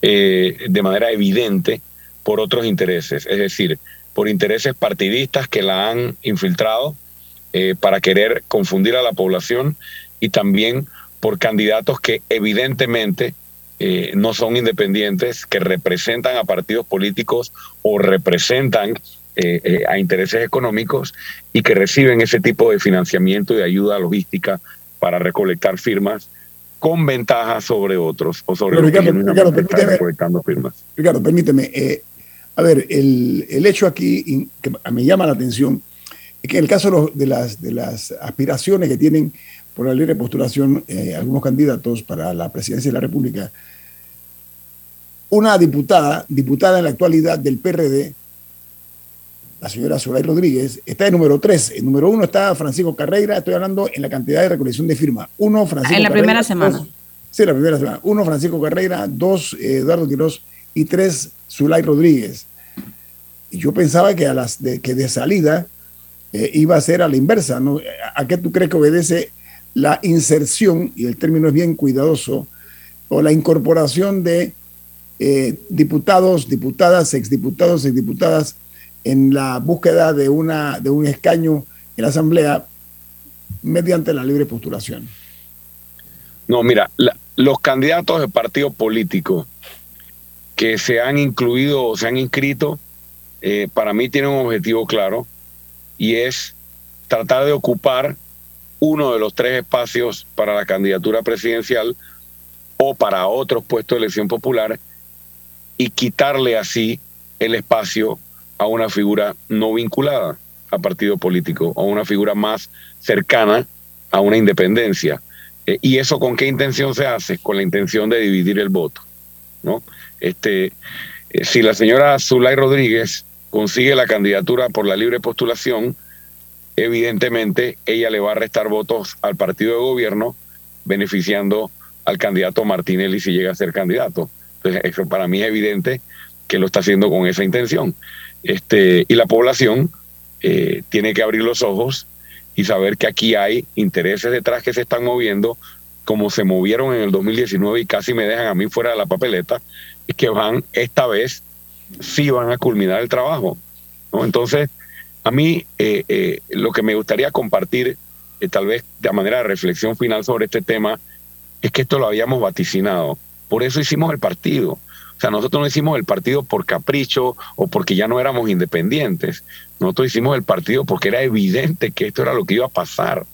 eh, de manera evidente por otros intereses, es decir, por intereses partidistas que la han infiltrado eh, para querer confundir a la población y también por candidatos que evidentemente eh, no son independientes, que representan a partidos políticos o representan a intereses económicos y que reciben ese tipo de financiamiento y de ayuda logística para recolectar firmas con ventaja sobre otros o sobre Ricardo, Ricardo, permíteme, firmas. Ricardo, permíteme. Eh, a ver, el, el, hecho aquí que me llama la atención es que en el caso de las, de las aspiraciones que tienen por la libre postulación eh, algunos candidatos para la presidencia de la República, una diputada, diputada en la actualidad del PRD, la señora Solay Rodríguez, está en número 3. En número 1 está Francisco Carreira, estoy hablando en la cantidad de recolección de firmas. Uno, Francisco En la primera semana. sí, la primera semana. Uno, Francisco Carreira, dos, Eduardo Quiroz y tres, Zulay Rodríguez. Y yo pensaba que, a las de, que de salida eh, iba a ser a la inversa. ¿no? ¿A qué tú crees que obedece la inserción, y el término es bien cuidadoso, o la incorporación de eh, diputados, diputadas, exdiputados, exdiputadas en la búsqueda de, una, de un escaño en la Asamblea mediante la libre postulación? No, mira, los candidatos de partido político que se han incluido o se han inscrito, eh, para mí tienen un objetivo claro y es tratar de ocupar uno de los tres espacios para la candidatura presidencial o para otros puestos de elección popular y quitarle así el espacio a una figura no vinculada a partido político, a una figura más cercana a una independencia. Eh, ¿Y eso con qué intención se hace? Con la intención de dividir el voto. ¿no? Este, eh, si la señora Zulay Rodríguez consigue la candidatura por la libre postulación, evidentemente ella le va a restar votos al partido de gobierno, beneficiando al candidato Martinelli si llega a ser candidato. Entonces, eso para mí es evidente que lo está haciendo con esa intención. Este, y la población eh, tiene que abrir los ojos y saber que aquí hay intereses detrás que se están moviendo, como se movieron en el 2019 y casi me dejan a mí fuera de la papeleta, y que van esta vez, sí van a culminar el trabajo. Entonces, a mí eh, eh, lo que me gustaría compartir, tal vez de manera de reflexión final sobre este tema, es que esto lo habíamos vaticinado. Por eso hicimos el partido sea, nosotros no hicimos el partido por capricho o porque ya no éramos independientes. Nosotros hicimos el partido porque era evidente que esto era lo que iba a pasar.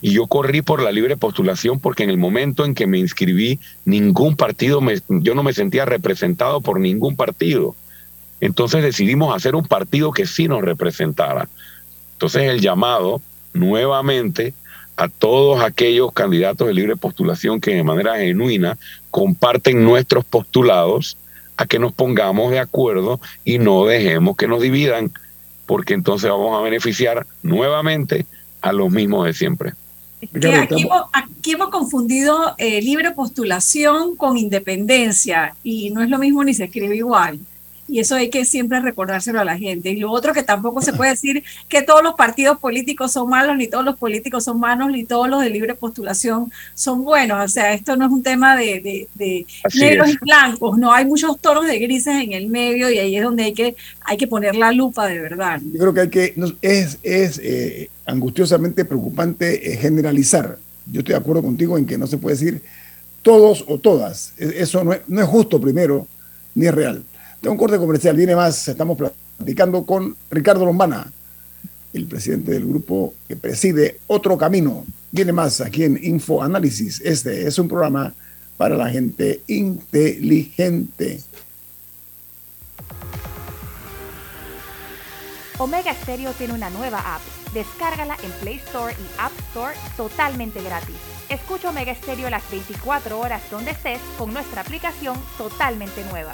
Y yo corrí por la libre postulación porque en el momento en que me inscribí, ningún partido, me, yo no me sentía representado por ningún partido. Entonces decidimos hacer un partido que sí nos representara. Entonces el llamado nuevamente a todos aquellos candidatos de libre postulación que de manera genuina comparten nuestros postulados a que nos pongamos de acuerdo y no dejemos que nos dividan, porque entonces vamos a beneficiar nuevamente a los mismos de siempre. aquí, hemos, confundido eh, libre postulación con independencia y no es lo mismo ni se escribe igual y eso hay que siempre recordárselo a la gente. Y lo otro que tampoco se puede decir que todos los partidos políticos son malos, ni todos los políticos son malos, ni todos los de libre postulación son buenos. O sea, esto no es un tema de, negros y blancos, no hay muchos tonos de grises en el medio y ahí es donde hay que, hay que poner la lupa de verdad. Yo creo que hay que, es, es eh, angustiosamente preocupante eh, generalizar. Yo estoy de acuerdo contigo en que no se puede decir todos o todas. E, eso no es, no es justo primero, ni es real. Tengo un corte comercial, viene más, estamos platicando con Ricardo Lombana, el presidente del grupo que preside Otro Camino. Viene más aquí en Info Análisis. Este es un programa para la gente inteligente. Omega Stereo tiene una nueva app. Descárgala en Play Store y App Store totalmente gratis. Escucha Omega Stereo las 24 horas donde estés con nuestra aplicación totalmente nueva.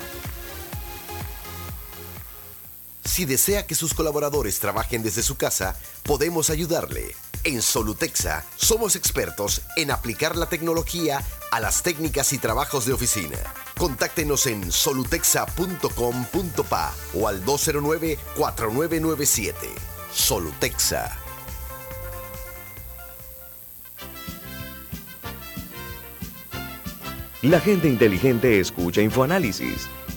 Si desea que sus colaboradores trabajen desde su casa, podemos ayudarle. En Solutexa somos expertos en aplicar la tecnología a las técnicas y trabajos de oficina. Contáctenos en solutexa.com.pa o al 209-4997. Solutexa. La gente inteligente escucha InfoAnálisis.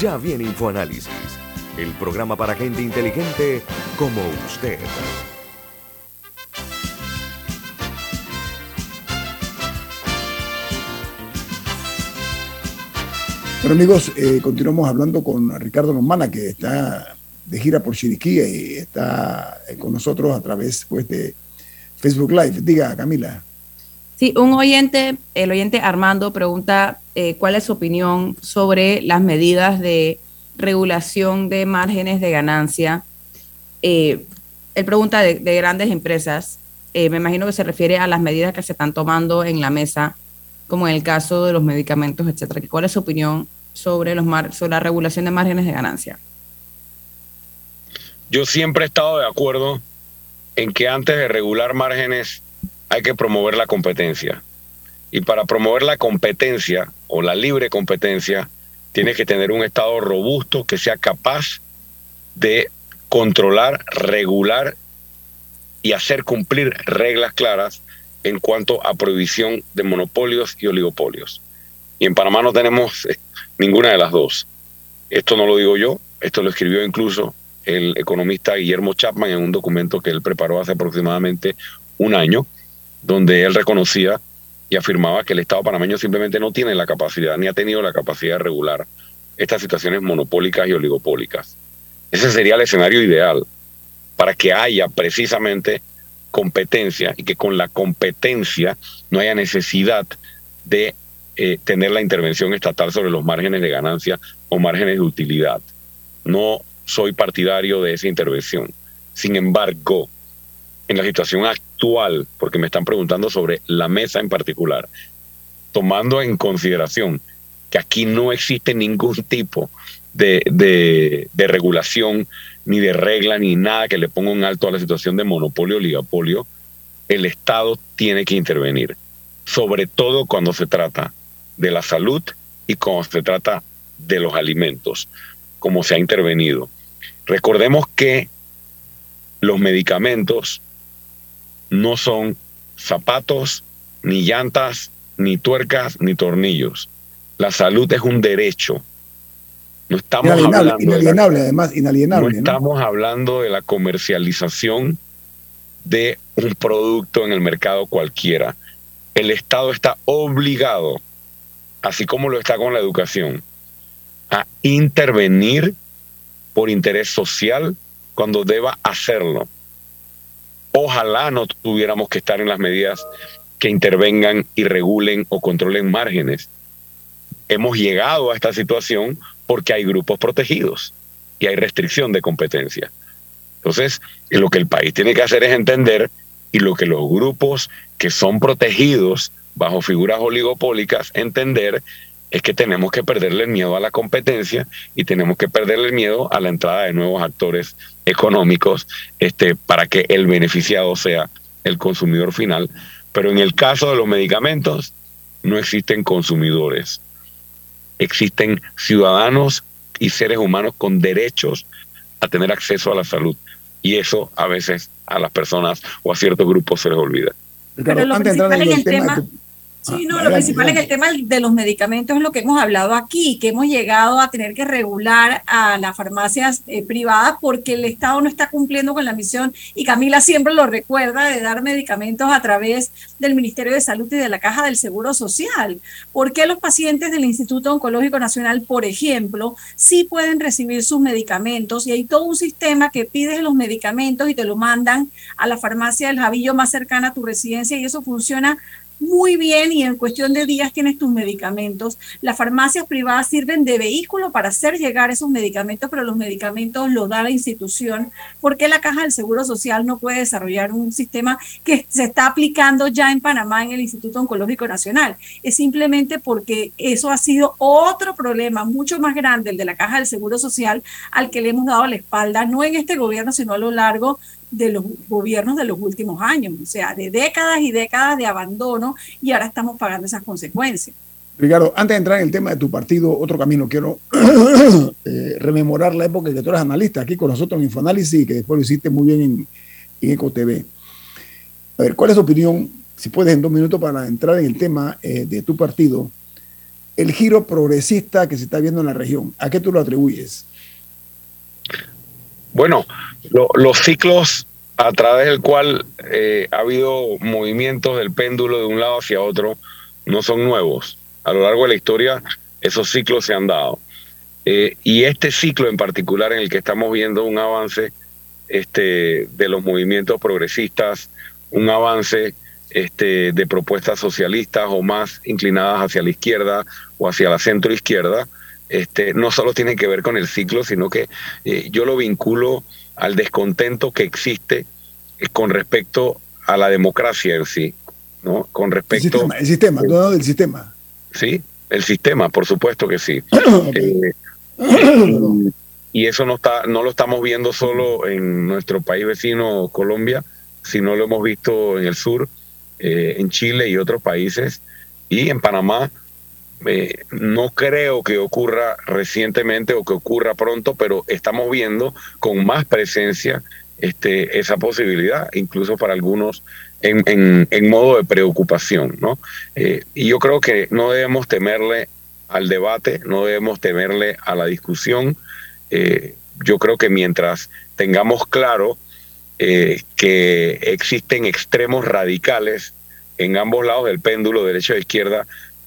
Ya viene InfoAnálisis, el programa para gente inteligente como usted. Bueno amigos, eh, continuamos hablando con Ricardo Lomana, que está de gira por Chiriquí y está eh, con nosotros a través pues, de Facebook Live. Diga, Camila. Sí, un oyente, el oyente Armando pregunta eh, cuál es su opinión sobre las medidas de regulación de márgenes de ganancia. Eh, él pregunta de, grandes empresas. Eh, me imagino que se refiere a las medidas que se están tomando en la mesa, como en el caso de los medicamentos, etcétera. ¿Cuál es su opinión sobre, los sobre la regulación de márgenes de ganancia? Yo siempre he estado de acuerdo en que antes de regular márgenes hay que promover la competencia. Y para promover la competencia o la libre competencia, tiene que tener un Estado robusto que sea capaz de controlar, regular y hacer cumplir reglas claras en cuanto a prohibición de monopolios y oligopolios. Y en Panamá no tenemos eh, ninguna de las dos. Esto no lo digo yo, esto lo escribió incluso el economista Guillermo Chapman en un documento que él preparó hace aproximadamente un año donde él reconocía y afirmaba que el Estado panameño simplemente no tiene la capacidad ni ha tenido la capacidad de regular estas situaciones monopólicas y oligopólicas. Ese sería el escenario ideal para que haya precisamente competencia y que con la competencia no haya necesidad de eh, tener la intervención estatal sobre los márgenes de ganancia o márgenes de utilidad. No soy partidario de esa intervención. Sin embargo, en la situación actual, porque me están preguntando sobre la mesa en particular, tomando en consideración que aquí no existe ningún tipo de, de, regulación, ni de regla, ni nada que le ponga un alto a la situación de monopolio oligopolio, el Estado tiene que intervenir, sobre todo cuando se trata de la salud y cuando se trata de los alimentos, como se ha intervenido. Recordemos que los medicamentos no son zapatos, ni llantas, ni tuercas, ni tornillos. La salud es un derecho. No estamos hablando inalienable, además, inalienable. No, estamos hablando de la comercialización de un producto en el mercado cualquiera. El Estado está obligado, así como lo está con la educación, a intervenir por interés social cuando deba hacerlo. Ojalá no tuviéramos que estar en las medidas que intervengan y regulen o controlen márgenes. Hemos llegado a esta situación porque hay grupos protegidos y hay restricción de competencia. Entonces, lo que el país tiene que hacer es entender y lo que los grupos que son protegidos bajo figuras oligopólicas entender es que tenemos que perderle el miedo a la competencia y tenemos que perderle el miedo a la entrada de nuevos actores económicos este, para que el beneficiado sea el consumidor final. Pero en el caso de los medicamentos, no existen consumidores, existen ciudadanos y seres humanos con derechos a tener acceso a la salud. Y eso a veces a las personas o a ciertos grupos se les olvida. Pero lo principal en el tema, Sí, no, lo principal en el tema de los medicamentos es lo que hemos hablado aquí, que hemos llegado a tener que regular a las farmacias eh, privadas porque el Estado no está cumpliendo con la misión y Camila siempre lo recuerda de dar medicamentos a través del Ministerio de Salud y de la Caja del Seguro Social. ¿Por qué los pacientes del Instituto Oncológico Nacional, por ejemplo, sí pueden recibir sus medicamentos y hay todo un sistema que pides los medicamentos y te lo mandan a la farmacia del Javillo más cercana a tu residencia y eso funciona muy bien y en cuestión de días tienes tus medicamentos. Las farmacias privadas sirven de vehículo para hacer llegar esos medicamentos, pero los medicamentos los da la institución. ¿Por qué la Caja del Seguro Social no puede desarrollar un sistema que se está aplicando ya en Panamá en el Instituto Oncológico Nacional? Es simplemente porque eso ha sido otro problema mucho más grande, el de la Caja del Seguro Social, al que le hemos dado la espalda, no en este gobierno, sino a lo largo de los gobiernos de los últimos años, o sea, de décadas y décadas de abandono y ahora estamos pagando esas consecuencias. Ricardo, antes de entrar en el tema de tu partido, otro camino, quiero eh, rememorar la época en que tú eras analista aquí con nosotros en Infoanálisis que después lo hiciste muy bien en, en EcoTV. A ver, ¿cuál es tu opinión, si puedes en dos minutos, para entrar en el tema eh, de tu partido, el giro progresista que se está viendo en la región? ¿A qué tú lo atribuyes? Bueno, los ciclos a través del cual eh, ha habido movimientos del péndulo de un lado hacia otro no son nuevos. A lo largo de la historia esos ciclos se han dado. Eh, y este ciclo en particular en el que estamos viendo un avance este, de los movimientos progresistas, un avance este, de propuestas socialistas o más inclinadas hacia la izquierda o hacia la centro izquierda, este, no solo tiene que ver con el ciclo, sino que eh, yo lo vinculo al descontento que existe eh, con respecto a la democracia en sí, ¿no? Con respecto... El sistema, el sistema, sistema. Sí, el sistema, por supuesto que sí. Eh, y eso no, está, no lo estamos viendo solo en nuestro país vecino Colombia, sino lo hemos visto en el sur, en Chile y otros países, y en Panamá eh, no creo que ocurra recientemente o que ocurra pronto, pero estamos viendo con más presencia este, esa posibilidad, incluso para algunos en, modo de preocupación. ¿no? Eh, y yo creo que no debemos temerle al debate, no debemos temerle a la discusión. Eh, yo creo que mientras tengamos claro que existen extremos radicales en ambos lados del péndulo, derecha e izquierda,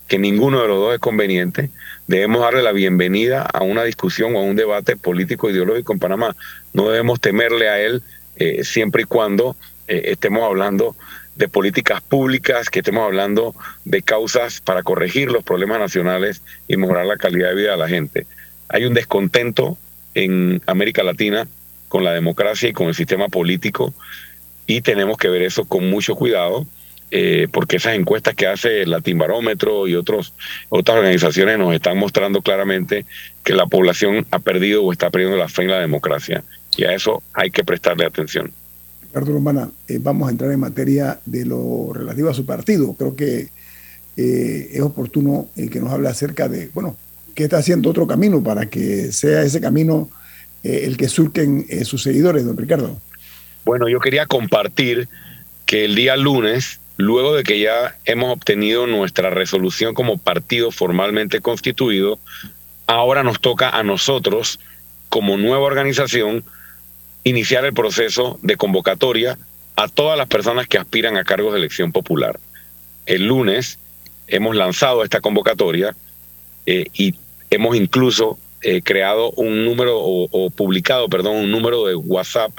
que ninguno de los dos es conveniente. Debemos darle la bienvenida a una discusión o a un debate político ideológico en Panamá. No debemos temerle a él eh, siempre y cuando eh, estemos hablando de políticas públicas, que estemos hablando de causas para corregir los problemas nacionales y mejorar la calidad de vida de la gente. Hay un descontento en América Latina con la democracia y con el sistema político y tenemos que ver eso con mucho cuidado eh, porque esas encuestas que hace la Timbarómetro y otros, otras organizaciones nos están mostrando claramente que la población ha perdido o está perdiendo la fe en la democracia. Y a eso hay que prestarle atención. Ricardo Romana, eh, vamos a entrar en materia de lo relativo a su partido. Creo que eh, es oportuno que nos hable acerca de, bueno, qué está haciendo otro camino para que sea ese camino el que surquen sus seguidores, don Ricardo. Bueno, yo quería compartir que el día lunes luego de que ya hemos obtenido nuestra resolución como partido formalmente constituido, ahora nos toca a nosotros, como nueva organización, iniciar el proceso de convocatoria a todas las personas que aspiran a cargos de elección popular. El lunes hemos lanzado esta convocatoria eh, y hemos incluso eh, creado un número o, o publicado, perdón, un número de WhatsApp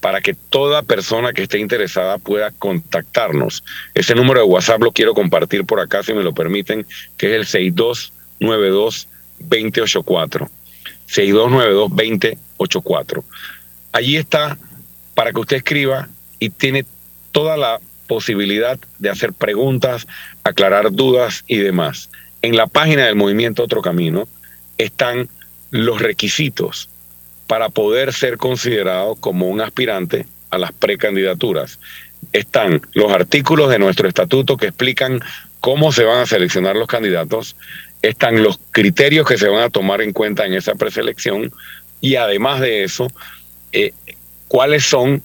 para que toda persona que esté interesada pueda contactarnos. Ese número de WhatsApp lo quiero compartir por acá, si me lo permiten, que es el 6292-2084. 6292-2084. Allí está para que usted escriba y tiene toda la posibilidad de hacer preguntas, aclarar dudas y demás. En la página del movimiento Otro Camino están los requisitos para poder ser considerado como un aspirante a las precandidaturas. Están los artículos de nuestro estatuto que explican cómo se van a seleccionar los candidatos, están los criterios que se van a tomar en cuenta en esa preselección y además de eso, eh, cuáles son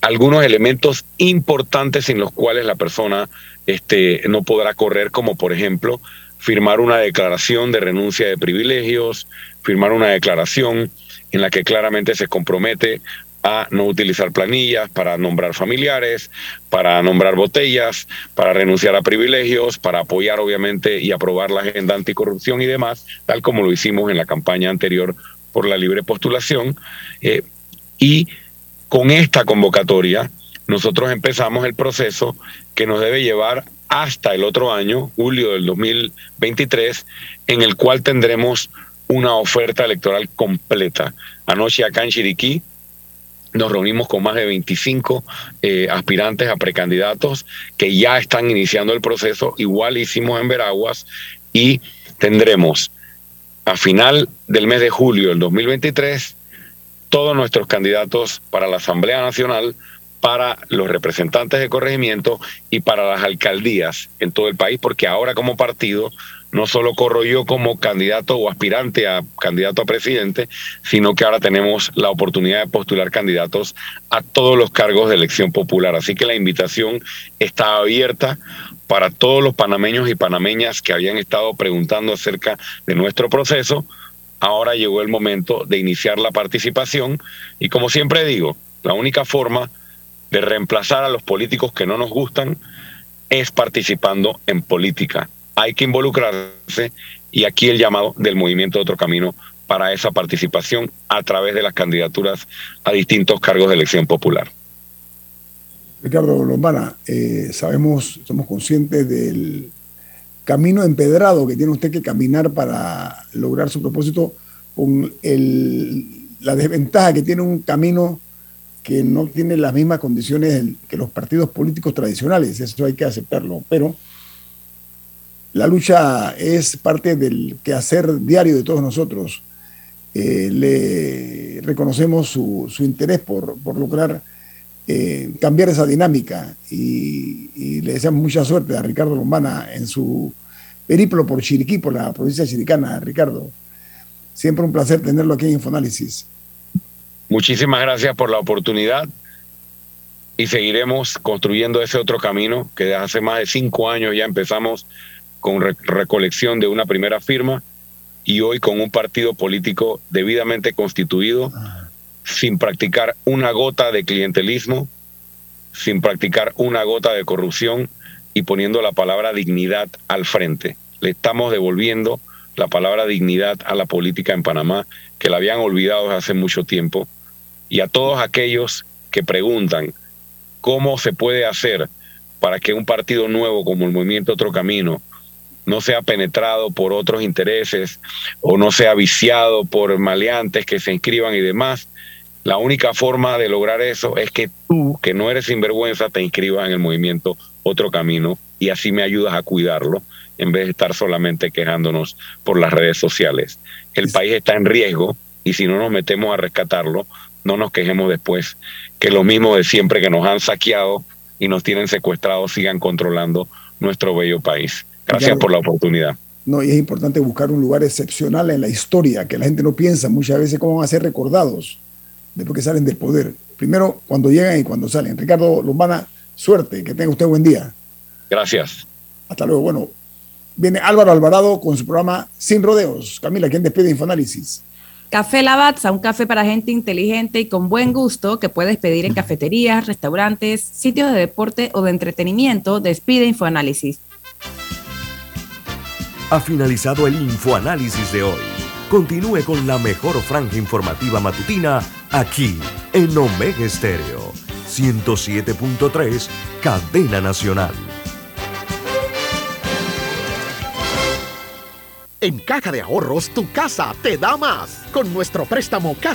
algunos elementos importantes sin los cuales la persona este, no podrá correr, como por ejemplo firmar una declaración de renuncia de privilegios, firmar una declaración en la que claramente se compromete a no utilizar planillas para nombrar familiares, para nombrar botellas, para renunciar a privilegios, para apoyar obviamente y aprobar la agenda anticorrupción y demás, tal como lo hicimos en la campaña anterior por la libre postulación. Eh, y con esta convocatoria, nosotros empezamos el proceso que nos debe llevar hasta el otro año, julio del 2023, en el cual tendremos una oferta electoral completa. Anoche acá en Chiriquí nos reunimos con más de 25 eh, aspirantes a precandidatos que ya están iniciando el proceso. Igual hicimos en Veraguas y tendremos a final del mes de julio del 2023 todos nuestros candidatos para la Asamblea Nacional, para los representantes de corregimiento y para las alcaldías en todo el país, porque ahora como partido no solo corro yo como candidato o aspirante a candidato a presidente, sino que ahora tenemos la oportunidad de postular candidatos a todos los cargos de elección popular. Así que la invitación está abierta para todos los panameños y panameñas que habían estado preguntando acerca de nuestro proceso. Ahora llegó el momento de iniciar la participación y como siempre digo, la única forma de reemplazar a los políticos que no nos gustan es participando en política hay que involucrarse y aquí el llamado del movimiento Otro Camino para esa participación a través de las candidaturas a distintos cargos de elección popular. Ricardo Lombana, eh, sabemos, somos conscientes del camino empedrado que tiene usted que caminar para lograr su propósito con la desventaja que tiene un camino que no tiene las mismas condiciones que los partidos políticos tradicionales, eso hay que aceptarlo, pero la lucha es parte del quehacer diario de todos nosotros. Eh, le reconocemos su, interés por, lograr eh, cambiar esa dinámica y, le deseamos mucha suerte a Ricardo Lombana en su periplo por Chiriquí, por la provincia chiricana. Ricardo, siempre un placer tenerlo aquí en Infoanálisis. Muchísimas gracias por la oportunidad y seguiremos construyendo ese otro camino que desde hace más de cinco años ya empezamos con recolección de una primera firma y hoy con un partido político debidamente constituido, sin practicar una gota de clientelismo, sin practicar una gota de corrupción y poniendo la palabra dignidad al frente. Le estamos devolviendo la palabra dignidad a la política en Panamá, que la habían olvidado hace mucho tiempo, y a todos aquellos que preguntan cómo se puede hacer para que un partido nuevo como el Movimiento Otro Camino no sea penetrado por otros intereses o no sea viciado por maleantes que se inscriban y demás. La única forma de lograr eso es que tú, que no eres sinvergüenza, te inscribas en el movimiento Otro Camino y así me ayudas a cuidarlo en vez de estar solamente quejándonos por las redes sociales. El país está en riesgo y si no nos metemos a rescatarlo, no nos quejemos después que lo mismo de siempre que nos han saqueado y nos tienen secuestrados sigan controlando nuestro bello país. Gracias por la oportunidad. No, y es importante buscar un lugar excepcional en la historia, que la gente no piensa muchas veces cómo van a ser recordados después que salen del poder. Primero, cuando llegan y cuando salen. Ricardo Lombana, suerte, que tenga usted buen día. Gracias. Hasta luego. Bueno, viene Álvaro Alvarado con su programa Sin Rodeos. Camila, ¿quién despide Infoanálisis? Café Lavazza, un café para gente inteligente y con buen gusto que puedes pedir en cafeterías, restaurantes, sitios de deporte o de entretenimiento. Despide Infoanálisis ha finalizado el infoanálisis de hoy. Continúe con la mejor franja informativa matutina aquí en Omega Estéreo 107.3, Cadena Nacional. En Caja de Ahorros, tu casa te da más. Con nuestro préstamo Casa